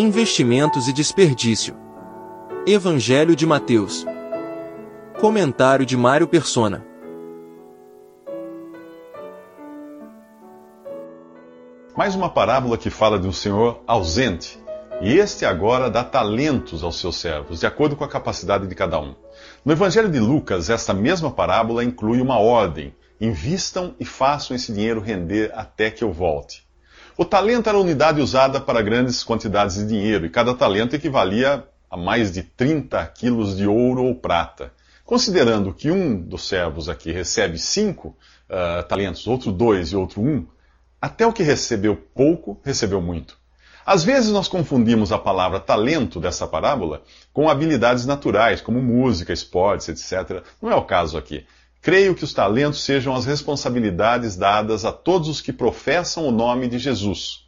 Investimentos e desperdício. Evangelho de Mateus. Comentário de Mário Persona. Mais uma parábola que fala de um senhor ausente. E este agora dá talentos aos seus servos, de acordo com a capacidade de cada um. No Evangelho de Lucas, esta mesma parábola inclui uma ordem: invistam e façam esse dinheiro render até que eu volte. O talento era a unidade usada para grandes quantidades de dinheiro, e cada talento equivalia a mais de 30 quilos de ouro ou prata. Considerando que um dos servos aqui recebe cinco uh, talentos, outro dois e outro um, até o que recebeu pouco, recebeu muito. Às vezes nós confundimos a palavra talento dessa parábola com habilidades naturais, como música, esportes, etc. Não é o caso aqui. Creio que os talentos sejam as responsabilidades dadas a todos os que professam o nome de Jesus.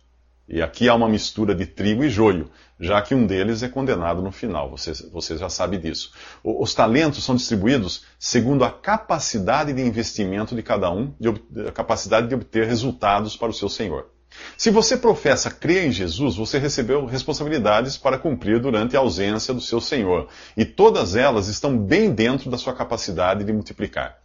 E aqui há uma mistura de trigo e joio, já que um deles é condenado no final. Você, você já sabe disso. Os talentos são distribuídos segundo a capacidade de investimento de cada um, de, a capacidade de obter resultados para o seu Senhor. Se você professa crer em Jesus, você recebeu responsabilidades para cumprir durante a ausência do seu Senhor. E todas elas estão bem dentro da sua capacidade de multiplicar.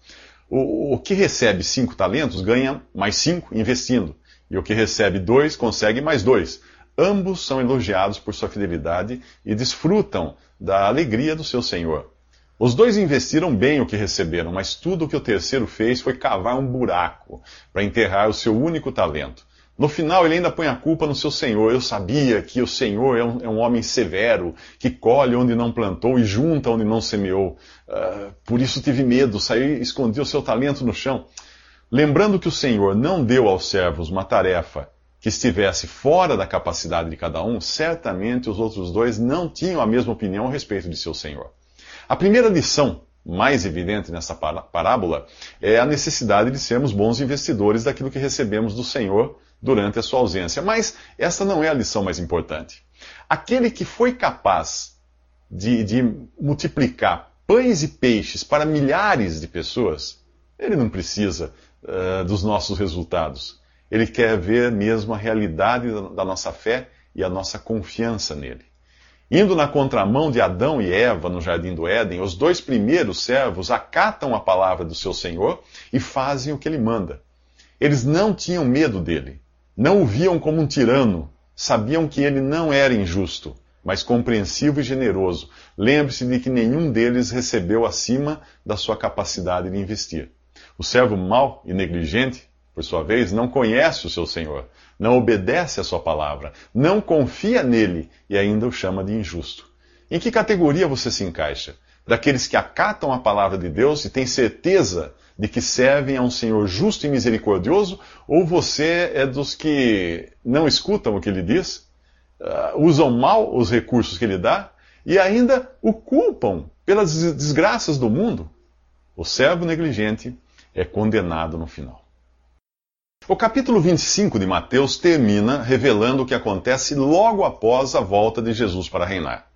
O, o que recebe cinco talentos ganha mais cinco investindo. E o que recebe dois consegue mais dois. Ambos são elogiados por sua fidelidade e desfrutam da alegria do seu Senhor. Os dois investiram bem o que receberam, mas tudo o que o terceiro fez foi cavar um buraco para enterrar o seu único talento. No final, ele ainda põe a culpa no seu senhor. Eu sabia que o senhor é um, é um homem severo, que colhe onde não plantou e junta onde não semeou. Uh, por isso tive medo, saí e escondi o seu talento no chão. Lembrando que o senhor não deu aos servos uma tarefa que estivesse fora da capacidade de cada um, certamente os outros dois não tinham a mesma opinião a respeito de seu senhor. A primeira lição mais evidente nessa parábola é a necessidade de sermos bons investidores daquilo que recebemos do Senhor durante a sua ausência. Mas essa não é a lição mais importante. Aquele que foi capaz de, de multiplicar pães e peixes para milhares de pessoas, ele não precisa uh, dos nossos resultados. Ele quer ver mesmo a realidade da nossa fé e a nossa confiança nele. Indo na contramão de Adão e Eva no jardim do Éden, os dois primeiros servos acatam a palavra do seu Senhor e fazem o que ele manda. Eles não tinham medo dele, não o viam como um tirano, sabiam que ele não era injusto, mas compreensivo e generoso. Lembre-se de que nenhum deles recebeu acima da sua capacidade de investir. O servo mau e negligente, por sua vez, não conhece o seu Senhor, não obedece à sua palavra, não confia nele e ainda o chama de injusto. Em que categoria você se encaixa? Daqueles que acatam a palavra de Deus e têm certeza de que servem a um Senhor justo e misericordioso, ou você é dos que não escutam o que ele diz, uh, usam mal os recursos que ele dá e ainda o culpam pelas desgraças do mundo? O servo negligente é condenado no final. O capítulo 25 de Mateus termina revelando o que acontece logo após a volta de Jesus para reinar.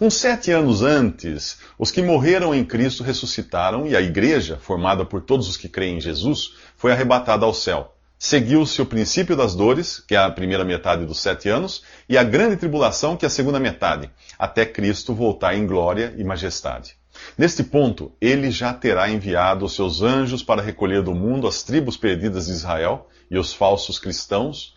Uns sete anos antes, os que morreram em Cristo ressuscitaram e a igreja, formada por todos os que creem em Jesus, foi arrebatada ao céu. Seguiu-se o princípio das dores, que é a primeira metade dos sete anos, e a grande tribulação, que é a segunda metade, até Cristo voltar em glória e majestade. Neste ponto, ele já terá enviado os seus anjos para recolher do mundo as tribos perdidas de Israel e os falsos cristãos,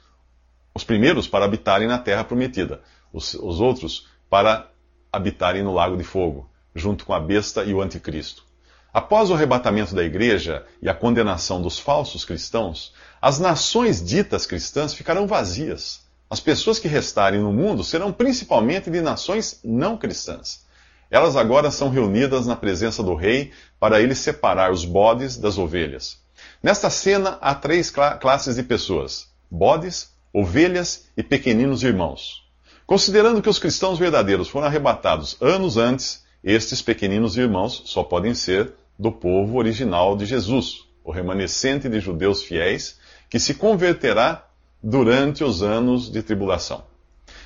os primeiros para habitarem na terra prometida, os, os outros para habitarem no lago de fogo, junto com a besta e o anticristo. Após o arrebatamento da igreja e a condenação dos falsos cristãos, as nações ditas cristãs ficarão vazias. As pessoas que restarem no mundo serão principalmente de nações não cristãs. Elas agora são reunidas na presença do rei para ele separar os bodes das ovelhas. Nesta cena há três classes de pessoas: bodes, ovelhas e pequeninos irmãos. Considerando que os cristãos verdadeiros foram arrebatados anos antes, estes pequeninos irmãos só podem ser do povo original de Jesus, o remanescente de judeus fiéis, que se converterá durante os anos de tribulação.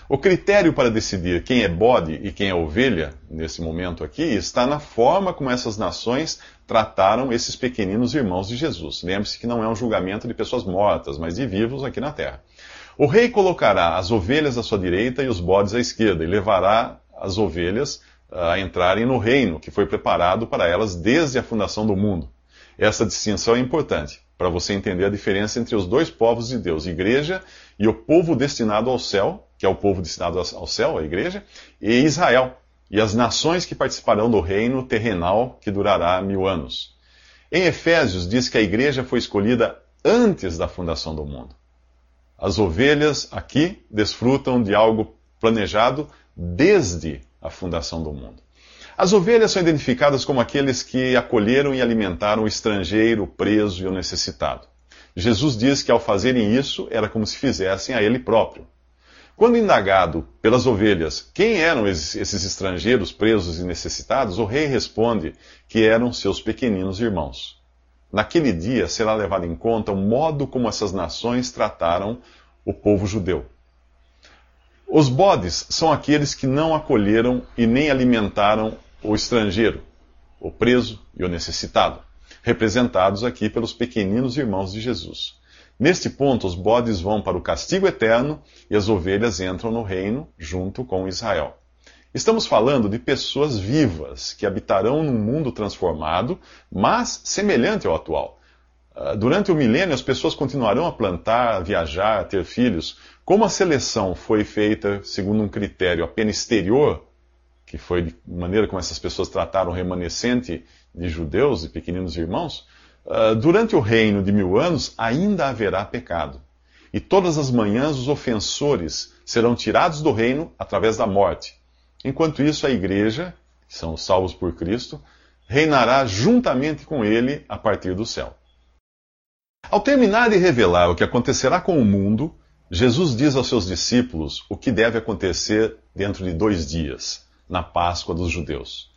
O critério para decidir quem é bode e quem é ovelha, nesse momento aqui, está na forma como essas nações trataram esses pequeninos irmãos de Jesus. Lembre-se que não é um julgamento de pessoas mortas, mas de vivos aqui na terra. O rei colocará as ovelhas à sua direita e os bodes à esquerda, e levará as ovelhas a entrarem no reino que foi preparado para elas desde a fundação do mundo. Essa distinção é importante para você entender a diferença entre os dois povos de Deus, igreja e o povo destinado ao céu, que é o povo destinado ao céu, a igreja, e Israel, e as nações que participarão do reino terrenal que durará mil anos. Em Efésios diz que a igreja foi escolhida antes da fundação do mundo. As ovelhas aqui desfrutam de algo planejado desde a fundação do mundo. As ovelhas são identificadas como aqueles que acolheram e alimentaram o estrangeiro, o preso e o necessitado. Jesus diz que ao fazerem isso era como se fizessem a ele próprio. Quando indagado pelas ovelhas quem eram esses estrangeiros presos e necessitados, o rei responde que eram seus pequeninos irmãos. Naquele dia será levado em conta o modo como essas nações trataram o povo judeu. Os bodes são aqueles que não acolheram e nem alimentaram o estrangeiro, o preso e o necessitado, representados aqui pelos pequeninos irmãos de Jesus. Neste ponto, os bodes vão para o castigo eterno e as ovelhas entram no reino junto com Israel. Estamos falando de pessoas vivas que habitarão num mundo transformado, mas semelhante ao atual. Ah, durante o milênio, as pessoas continuarão a plantar, a viajar, a ter filhos. Como a seleção foi feita segundo um critério apenas exterior, que foi de maneira como essas pessoas trataram o remanescente de judeus e pequeninos irmãos, uh, durante o reino de mil anos ainda haverá pecado. E todas as manhãs os ofensores serão tirados do reino através da morte. Enquanto isso, a igreja, que são os salvos por Cristo, reinará juntamente com ele a partir do céu. Ao terminar de revelar o que acontecerá com o mundo, Jesus diz aos seus discípulos o que deve acontecer dentro de dois dias na Páscoa dos judeus.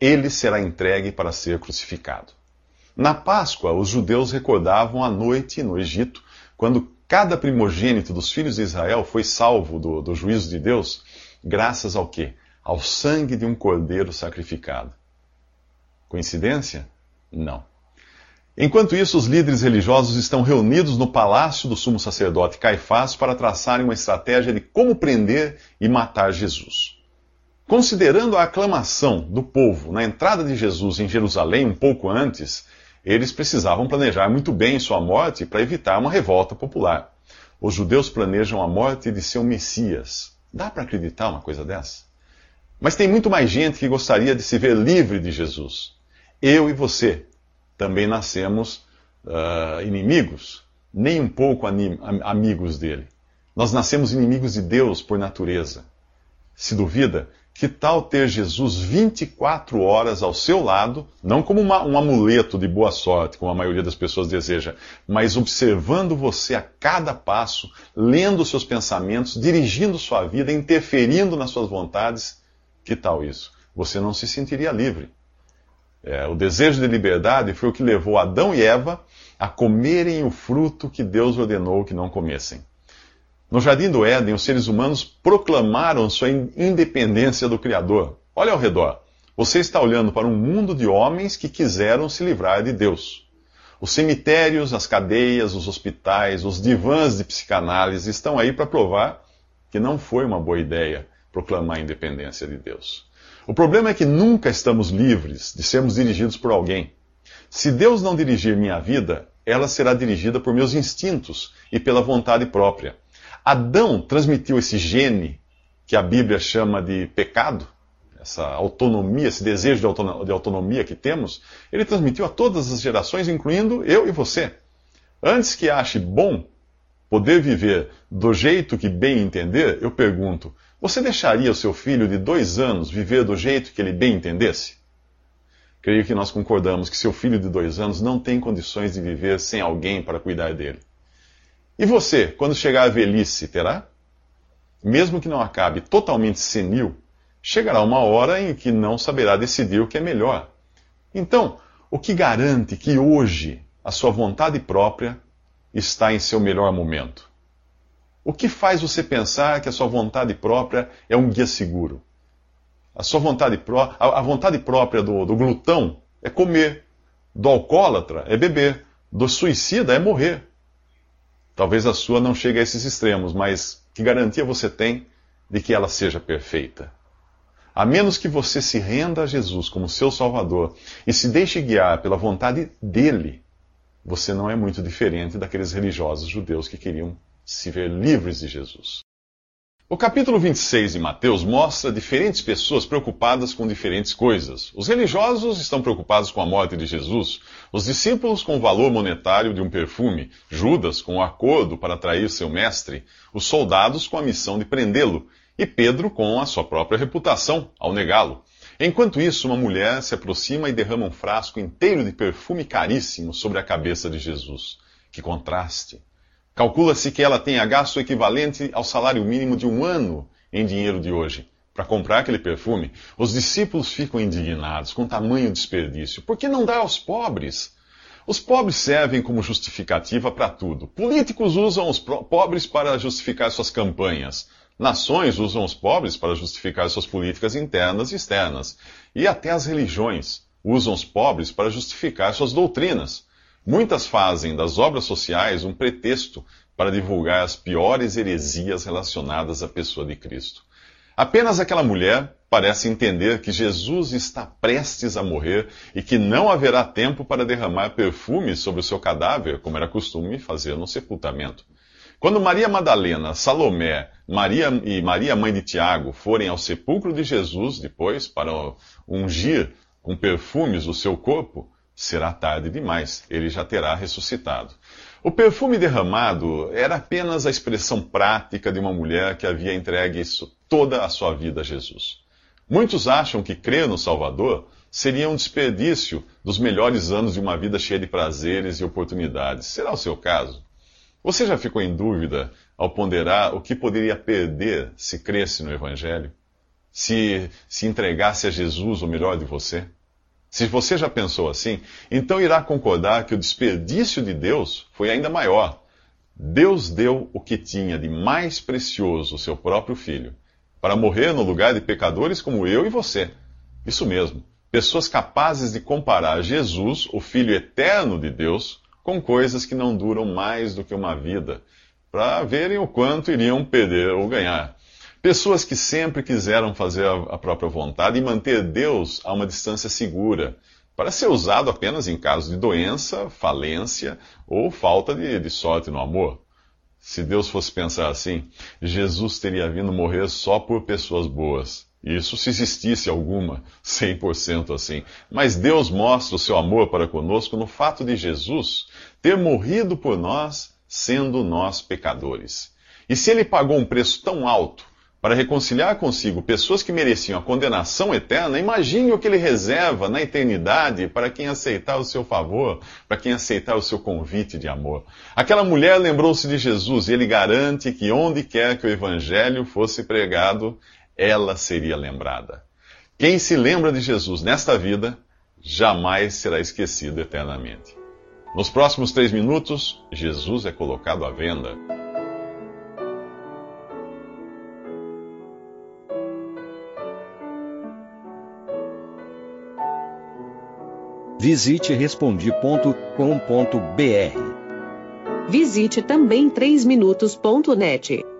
Ele será entregue para ser crucificado. Na Páscoa, os judeus recordavam a noite no Egito, quando cada primogênito dos filhos de Israel foi salvo do, do juízo de Deus, graças ao quê? Ao sangue de um cordeiro sacrificado. Coincidência? Não. Enquanto isso, os líderes religiosos estão reunidos no palácio do sumo sacerdote Caifás para traçarem uma estratégia de como prender e matar Jesus. Considerando a aclamação do povo na entrada de Jesus em Jerusalém um pouco antes, eles precisavam planejar muito bem sua morte para evitar uma revolta popular. Os judeus planejam a morte de seu Messias. Dá para acreditar uma coisa dessa? Mas tem muito mais gente que gostaria de se ver livre de Jesus. Eu e você também nascemos uh, inimigos, nem um pouco amigos dele. Nós nascemos inimigos de Deus por natureza. Se duvida, que tal ter Jesus 24 horas ao seu lado, não como uma, um amuleto de boa sorte, como a maioria das pessoas deseja, mas observando você a cada passo, lendo seus pensamentos, dirigindo sua vida, interferindo nas suas vontades? Que tal isso? Você não se sentiria livre. É, o desejo de liberdade foi o que levou Adão e Eva a comerem o fruto que Deus ordenou que não comessem. No jardim do Éden, os seres humanos proclamaram sua independência do Criador. Olha ao redor. Você está olhando para um mundo de homens que quiseram se livrar de Deus. Os cemitérios, as cadeias, os hospitais, os divãs de psicanálise estão aí para provar que não foi uma boa ideia proclamar a independência de Deus. O problema é que nunca estamos livres de sermos dirigidos por alguém. Se Deus não dirigir minha vida, ela será dirigida por meus instintos e pela vontade própria. Adão transmitiu esse gene que a Bíblia chama de pecado, essa autonomia, esse desejo de autonomia que temos, ele transmitiu a todas as gerações, incluindo eu e você. Antes que ache bom poder viver do jeito que bem entender, eu pergunto: você deixaria o seu filho de dois anos viver do jeito que ele bem entendesse? Creio que nós concordamos que seu filho de dois anos não tem condições de viver sem alguém para cuidar dele. E você, quando chegar à velhice, terá? Mesmo que não acabe totalmente senil, chegará uma hora em que não saberá decidir o que é melhor. Então, o que garante que hoje a sua vontade própria está em seu melhor momento? O que faz você pensar que a sua vontade própria é um guia seguro? A sua vontade própria, a, vontade própria do, do glutão é comer, do alcoólatra é beber, do suicida é morrer. Talvez a sua não chegue a esses extremos, mas que garantia você tem de que ela seja perfeita? A menos que você se renda a Jesus como seu Salvador e se deixe guiar pela vontade dele, você não é muito diferente daqueles religiosos judeus que queriam se ver livres de Jesus. O capítulo 26 de Mateus mostra diferentes pessoas preocupadas com diferentes coisas. Os religiosos estão preocupados com a morte de Jesus, os discípulos com o valor monetário de um perfume, Judas com o acordo para atrair seu mestre, os soldados com a missão de prendê-lo e Pedro com a sua própria reputação ao negá-lo. Enquanto isso, uma mulher se aproxima e derrama um frasco inteiro de perfume caríssimo sobre a cabeça de Jesus. Que contraste! Calcula-se que ela tenha gasto o equivalente ao salário mínimo de um ano em dinheiro de hoje. Para comprar aquele perfume, os discípulos ficam indignados com tamanho desperdício. Por que não dar aos pobres? Os pobres servem como justificativa para tudo. Políticos usam os pobres para justificar suas campanhas. Nações usam os pobres para justificar suas políticas internas e externas. E até as religiões usam os pobres para justificar suas doutrinas. Muitas fazem das obras sociais um pretexto para divulgar as piores heresias relacionadas à pessoa de Cristo. Apenas aquela mulher parece entender que Jesus está prestes a morrer e que não haverá tempo para derramar perfume sobre o seu cadáver, como era costume fazer no sepultamento. Quando Maria Madalena, Salomé, Maria e Maria, mãe de Tiago, forem ao sepulcro de Jesus depois para ungir com perfumes o seu corpo, será tarde demais, ele já terá ressuscitado. O perfume derramado era apenas a expressão prática de uma mulher que havia entregue toda a sua vida a Jesus. Muitos acham que crer no Salvador seria um desperdício dos melhores anos de uma vida cheia de prazeres e oportunidades. Será o seu caso? Você já ficou em dúvida ao ponderar o que poderia perder se cresce no Evangelho? Se se entregasse a Jesus o melhor de você? Se você já pensou assim, então irá concordar que o desperdício de Deus foi ainda maior. Deus deu o que tinha de mais precioso, seu próprio Filho, para morrer no lugar de pecadores como eu e você. Isso mesmo, pessoas capazes de comparar Jesus, o Filho eterno de Deus, com coisas que não duram mais do que uma vida, para verem o quanto iriam perder ou ganhar. Pessoas que sempre quiseram fazer a própria vontade e manter Deus a uma distância segura, para ser usado apenas em caso de doença, falência ou falta de, de sorte no amor. Se Deus fosse pensar assim, Jesus teria vindo morrer só por pessoas boas. Isso se existisse alguma, 100% assim. Mas Deus mostra o seu amor para conosco no fato de Jesus ter morrido por nós, sendo nós pecadores. E se ele pagou um preço tão alto para reconciliar consigo pessoas que mereciam a condenação eterna, imagine o que ele reserva na eternidade para quem aceitar o seu favor, para quem aceitar o seu convite de amor. Aquela mulher lembrou-se de Jesus e ele garante que onde quer que o evangelho fosse pregado, ela seria lembrada. Quem se lembra de Jesus nesta vida, jamais será esquecido eternamente. Nos próximos três minutos, Jesus é colocado à venda. Visite respondi.com.br. Visite também 3minutos.net.